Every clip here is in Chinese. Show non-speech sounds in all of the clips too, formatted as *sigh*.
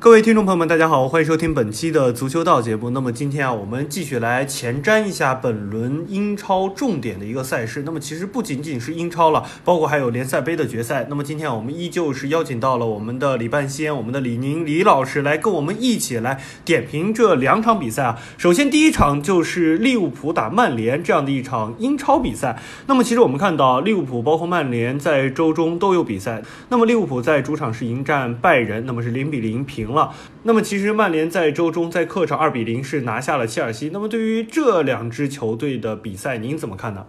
各位听众朋友们，大家好，欢迎收听本期的足球道节目。那么今天啊，我们继续来前瞻一下本轮英超重点的一个赛事。那么其实不仅仅是英超了，包括还有联赛杯的决赛。那么今天我们依旧是邀请到了我们的李半仙、我们的李宁李老师来跟我们一起来点评这两场比赛啊。首先第一场就是利物浦打曼联这样的一场英超比赛。那么其实我们看到利物浦包括曼联在周中都有比赛。那么利物浦在主场是迎战拜仁，那么是零比零平。了，那么其实曼联在周中在客场二比零是拿下了切尔西。那么对于这两支球队的比赛，您怎么看呢？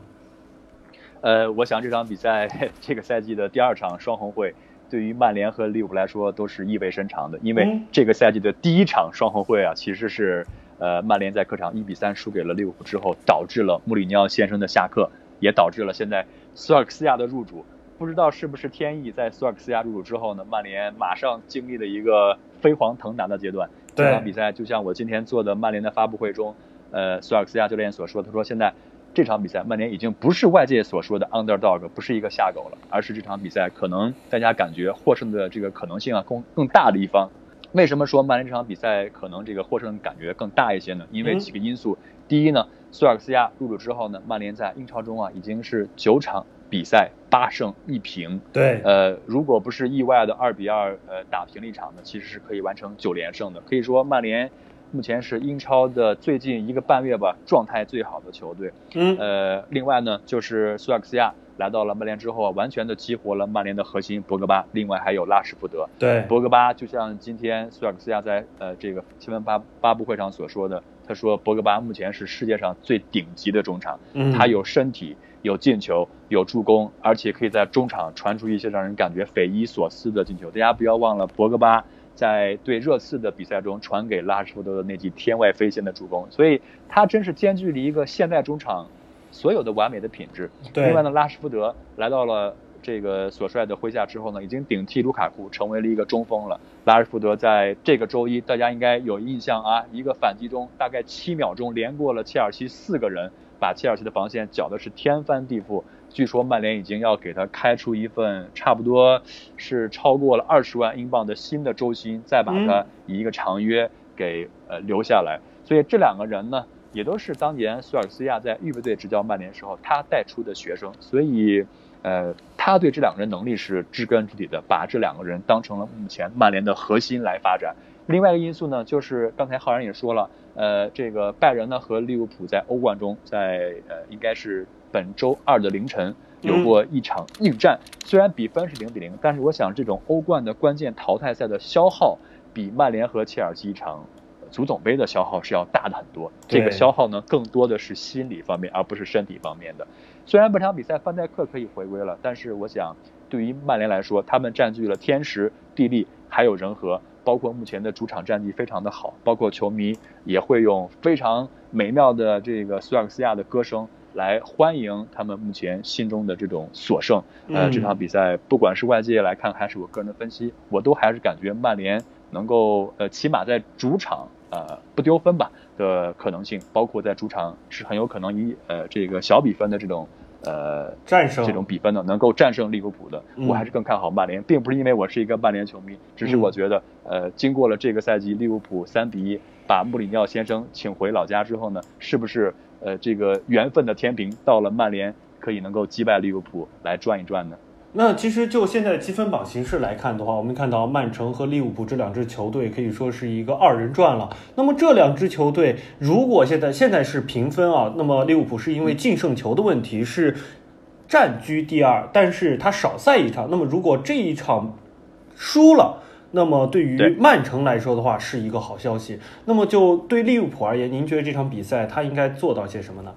呃，我想这场比赛这个赛季的第二场双红会，对于曼联和利物浦来说都是意味深长的，因为这个赛季的第一场双红会啊，其实是呃曼联在客场一比三输给了利物浦之后，导致了穆里尼奥先生的下课，也导致了现在索尔克斯亚的入主。不知道是不是天意，在索尔克斯亚入主之后呢，曼联马上经历了一个飞黄腾达的阶段。这场比赛就像我今天做的曼联的发布会中，呃，索尔克斯亚教练所说，他说现在这场比赛曼联已经不是外界所说的 underdog，不是一个下狗了，而是这场比赛可能大家感觉获胜的这个可能性啊更更大的一方。为什么说曼联这场比赛可能这个获胜感觉更大一些呢？因为几个因素。第一呢，索尔克斯亚入主之后呢，曼联在英超中啊已经是九场。比赛八胜一平，对，呃，如果不是意外的二比二，呃，打平了一场呢，其实是可以完成九连胜的。可以说，曼联目前是英超的最近一个半月吧状态最好的球队。嗯，呃，另外呢，就是苏亚克斯亚来到了曼联之后啊，完全的激活了曼联的核心博格巴，另外还有拉什福德。对，博格巴就像今天苏亚克斯亚在呃这个新闻发发布会上所说的，他说博格巴目前是世界上最顶级的中场，他有身体。有进球，有助攻，而且可以在中场传出一些让人感觉匪夷所思的进球。大家不要忘了，博格巴在对热刺的比赛中传给拉什福德的那记天外飞仙的助攻，所以他真是兼具了一个现代中场所有的完美的品质。另外呢，拉什福德来到了这个所帅的麾下之后呢，已经顶替卢卡库成为了一个中锋了。拉什福德在这个周一，大家应该有印象啊，一个反击中大概七秒钟连过了切尔西四个人。把切尔西的防线搅的是天翻地覆，据说曼联已经要给他开出一份差不多是超过了二十万英镑的新的周薪，再把他以一个长约给呃留下来。所以这两个人呢，也都是当年苏尔斯亚在预备队执教曼联时候他带出的学生，所以呃他对这两个人能力是知根知底的，把这两个人当成了目前曼联的核心来发展。另外一个因素呢，就是刚才浩然也说了。呃，这个拜仁呢和利物浦在欧冠中，在呃应该是本周二的凌晨有过一场硬战。虽然比分是零比零，但是我想这种欧冠的关键淘汰赛的消耗，比曼联和切尔西一场足总杯的消耗是要大的很多。这个消耗呢，更多的是心理方面，而不是身体方面的。虽然本场比赛范戴克可以回归了，但是我想对于曼联来说，他们占据了天时地利还有人和。包括目前的主场战绩非常的好，包括球迷也会用非常美妙的这个苏尔克斯亚的歌声来欢迎他们目前心中的这种所胜。呃，这场比赛不管是外界来看还是我个人的分析，我都还是感觉曼联能够呃起码在主场呃不丢分吧的可能性，包括在主场是很有可能以呃这个小比分的这种。呃，战胜这种比分呢，能够战胜利物浦的，我还是更看好曼联，并不是因为我是一个曼联球迷，只是我觉得，呃，经过了这个赛季利物浦三比一把穆里尼奥先生请回老家之后呢，是不是呃这个缘分的天平到了曼联可以能够击败利物浦来转一转呢？那其实就现在积分榜形势来看的话，我们看到曼城和利物浦这两支球队可以说是一个二人转了。那么这两支球队如果现在现在是平分啊，那么利物浦是因为净胜球的问题是占居第二，但是他少赛一场。那么如果这一场输了，那么对于曼城来说的话是一个好消息。那么就对利物浦而言，您觉得这场比赛他应该做到些什么呢？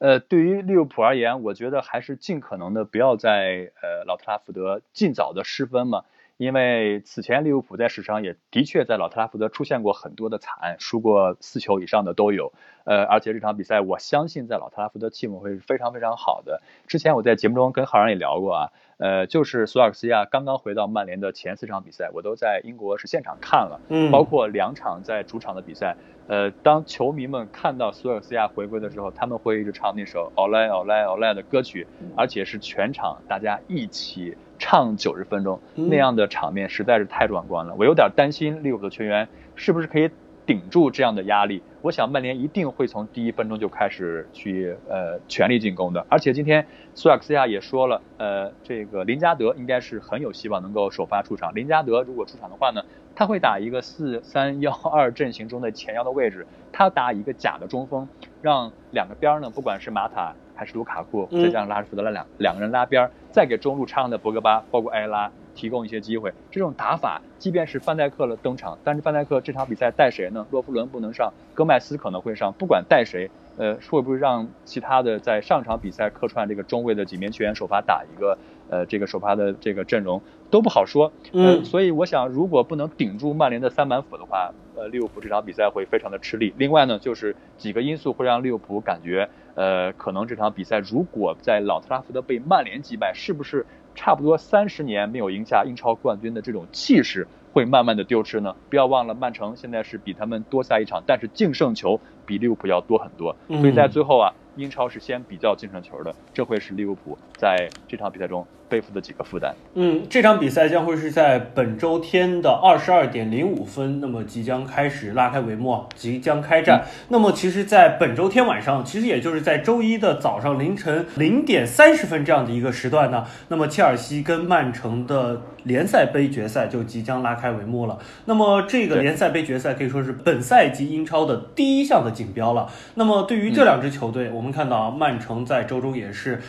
呃，对于利物浦而言，我觉得还是尽可能的不要在呃老特拉福德尽早的失分嘛，因为此前利物浦在史上也的确在老特拉福德出现过很多的惨案，输过四球以上的都有。呃，而且这场比赛我相信在老特拉福德气氛会是非常非常好的。之前我在节目中跟浩然也聊过啊，呃，就是索尔斯亚刚刚回到曼联的前四场比赛，我都在英国是现场看了，嗯包括两场在主场的比赛。呃，当球迷们看到索尔斯亚回归的时候，他们会一直唱那首《奥莱奥莱奥莱》的歌曲，而且是全场大家一起唱九十分钟，嗯那样的场面实在是太壮观了。我有点担心利物浦的球员是不是可以顶住这样的压力。我想曼联一定会从第一分钟就开始去呃全力进攻的。而且今天苏亚克斯亚也说了，呃，这个林加德应该是很有希望能够首发出场。林加德如果出场的话呢，他会打一个四三幺二阵型中的前腰的位置，他打一个假的中锋，让两个边儿呢，不管是马塔还是卢卡库，嗯再加上拉什福德拉两两个人拉边儿，再给中路插上的博格巴，包括埃拉提供一些机会。这种打法，即便是范戴克了登场，但是范戴克这场比赛带谁呢？洛夫伦不能上，戈麦斯可能会上，不管带谁。呃，会不会让其他的在上场比赛客串这个中卫的几名球员首发打一个呃这个首发的这个阵容都不好说。呃嗯所以我想，如果不能顶住曼联的三板斧的话，呃，利物浦这场比赛会非常的吃力。另外呢，就是几个因素会让利物浦感觉，呃，可能这场比赛如果在老特拉福德被曼联击败，是不是差不多三十年没有赢下英超冠军的这种气势会慢慢的丢失呢？不要忘了，曼城现在是比他们多下一场，但是净胜球比利物浦要多很多。所以在最后啊，英超是先比较净胜球的，这会是利物浦在这场比赛中背负的几个负担。嗯，这场比赛将会是在本周天的二十二点零五分，那么即将开始拉开帷幕啊，即将开战。那么其实，在本周天晚上，其实也就是在周一的早上凌晨零点三十分这样的一个时段呢，那么切尔西跟曼城的联赛杯决赛就即将拉开帷幕了。那么这个联赛杯决赛可以说是本赛季英超的第一项的锦标了。那么对于这两支球队，我们看到啊曼城在周中也是。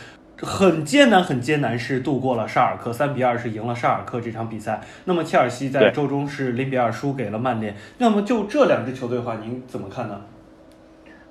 很艰难，很艰难，是度过了沙尔克，三比二是赢了沙尔克这场比赛。那么切尔西在周中是零比二输给了曼联。那么就这两支球队的话，您怎么看呢？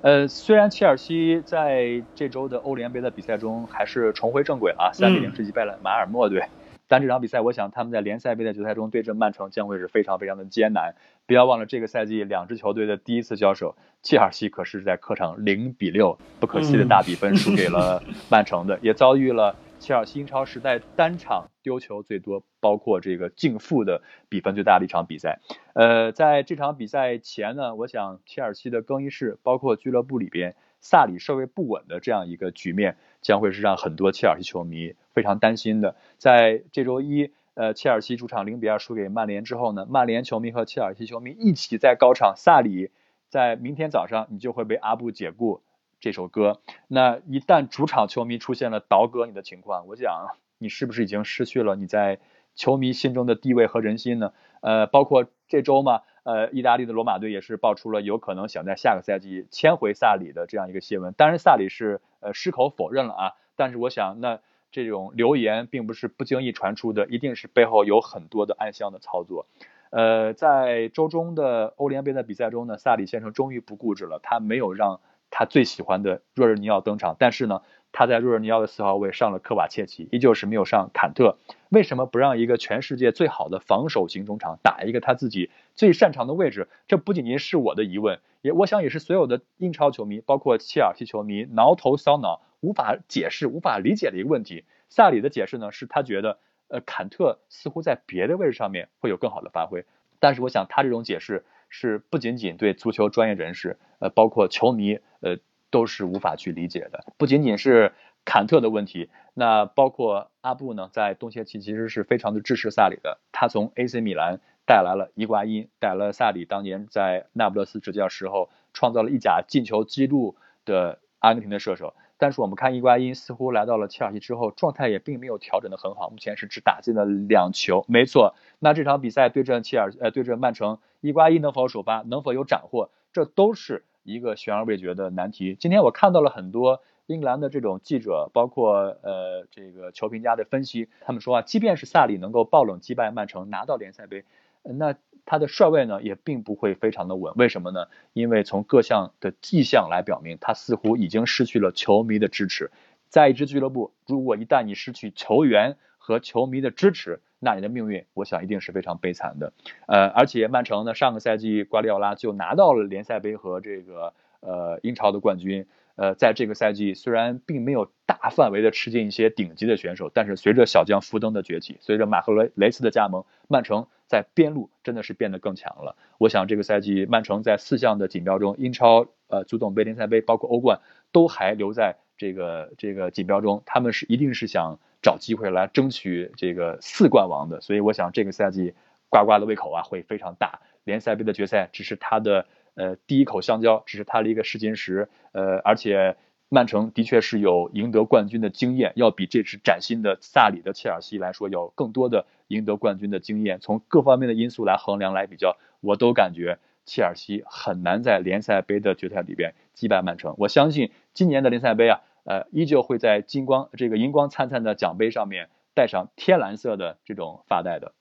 呃，虽然切尔西在这周的欧联杯的比赛中还是重回正轨了啊，三比零是击败了马尔默队，但这场比赛我想他们在联赛杯的决赛中对阵曼城将会是非常非常的艰难。不要忘了这个赛季两支球队的第一次交手，切尔西可是在客场零比六不可惜的大比分输给了 *laughs* 曼城的，也遭遇了切尔西英超时代单场丢球最多，包括这个净负的比分最大的一场比赛。呃，在这场比赛前呢，我想切尔西的更衣室，包括俱乐部里边，萨里稍微不稳的这样一个局面，将会是让很多切尔西球迷非常担心的。在这周一，呃，切尔西主场零比二输给曼联之后呢，曼联球迷和切尔西球迷一起在高唱萨里，在明天早上你就会被阿布解雇这首歌。那一旦主场球迷出现了倒戈你的情况，我想你是不是已经失去了你在球迷心中的地位和人心呢？呃，包括这周嘛，呃，意大利的罗马队也是爆出了有可能想在下个赛季签回萨里的这样一个新闻。当然，萨里是呃矢口否认了啊，但是我想那这种流言并不是不经意传出的，一定是背后有很多的暗箱的操作。呃，在周中的欧联杯的比赛中呢，萨里先生终于不固执了，他没有让他最喜欢的若日尼奥登场，但是呢，他在若日尼奥的四号位上了科瓦切奇，依旧是没有上坎特。为什么不让一个全世界最好的防守型中场打一个他自己最擅长的位置？这不仅仅是我的疑问，也我想也是所有的英超球迷，包括切尔西球迷挠头搔脑、无法解释、无法理解的一个问题。萨里的解释呢，是他觉得，呃，坎特似乎在别的位置上面会有更好的发挥。但是我想他这种解释是不仅仅对足球专业人士，呃，包括球迷，呃，都是无法去理解的。不仅仅是坎特的问题，那包括阿布呢，在冬歇期其实是非常的支持萨里的。他从 AC 米兰带来了伊瓜因，带来了萨里当年在那不勒斯执教时候创造了一甲进球纪录的阿根廷的射手。但是我们看伊瓜因似乎来到了切尔西之后，状态也并没有调整的很好，目前是只打进了两球。没错，那这场比赛对阵切尔呃对阵曼城，伊瓜因能否首发，能否有斩获，这都是一个悬而未决的难题。今天我看到了很多英格兰的这种记者，包括呃这个球评家的分析，他们说啊，即便是萨里能够爆冷击败曼城拿到联赛杯，那他的帅位呢也并不会非常的稳。为什么呢？因为从各项的迹象来表明，他似乎已经失去了球迷的支持。在一支俱乐部，如果一旦你失去球员和球迷的支持，那你的命运，我想一定是非常悲惨的。呃，而且曼城呢，上个赛季瓜迪奥拉就拿到了联赛杯和这个呃英超的冠军。呃，在这个赛季虽然并没有大范围的吃进一些顶级的选手，但是随着小将福登的崛起，随着马赫雷雷斯的加盟，曼城在边路真的是变得更强了。我想这个赛季曼城在四项的锦标中，英超、呃足总杯、联赛杯，包括欧冠，都还留在这个这个锦标中，他们是一定是想找机会来争取这个四冠王的。所以我想这个赛季呱呱的胃口啊会非常大。联赛杯的决赛只是他的。呃，第一口香蕉只是他的一个试金石，呃，而且曼城的确是有赢得冠军的经验，要比这支崭新的萨里的切尔西来说，有更多的赢得冠军的经验。从各方面的因素来衡量来比较，我都感觉切尔西很难在联赛杯的决赛里边击败曼城。我相信今年的联赛杯啊，呃，依旧会在金光这个银光灿灿的奖杯上面带上天蓝色的这种发带的。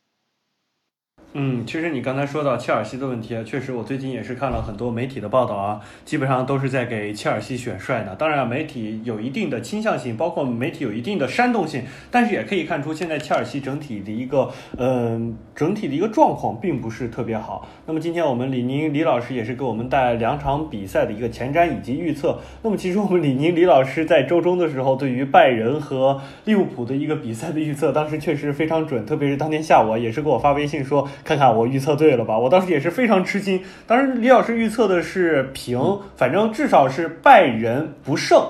嗯，其实你刚才说到切尔西的问题啊，确实我最近也是看了很多媒体的报道啊，基本上都是在给切尔西选帅的。当然，媒体有一定的倾向性，包括媒体有一定的煽动性，但是也可以看出现在切尔西整体的一个，嗯，整体的一个状况并不是特别好。那么今天我们李宁李老师也是给我们带来两场比赛的一个前瞻以及预测。那么其实我们李宁李老师在周中的时候对于拜仁和利物浦的一个比赛的预测，当时确实非常准，特别是当天下午也是给我发微信说。看看我预测对了吧？我当时也是非常吃惊。当时李老师预测的是平，反正至少是拜仁不胜。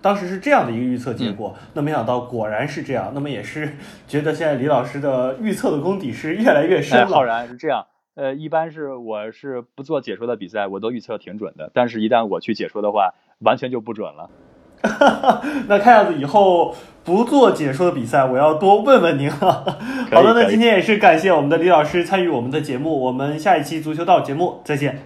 当时是这样的一个预测结果。那没想到果然是这样。那么也是觉得现在李老师的预测的功底是越来越深了。浩然是这样。呃，一般是我是不做解说的比赛，我都预测挺准的。但是，一旦我去解说的话，完全就不准了。*laughs* 那看样子以后不做解说的比赛，我要多问问您了。好的，那今天也是感谢我们的李老师参与我们的节目，我们下一期足球道节目再见。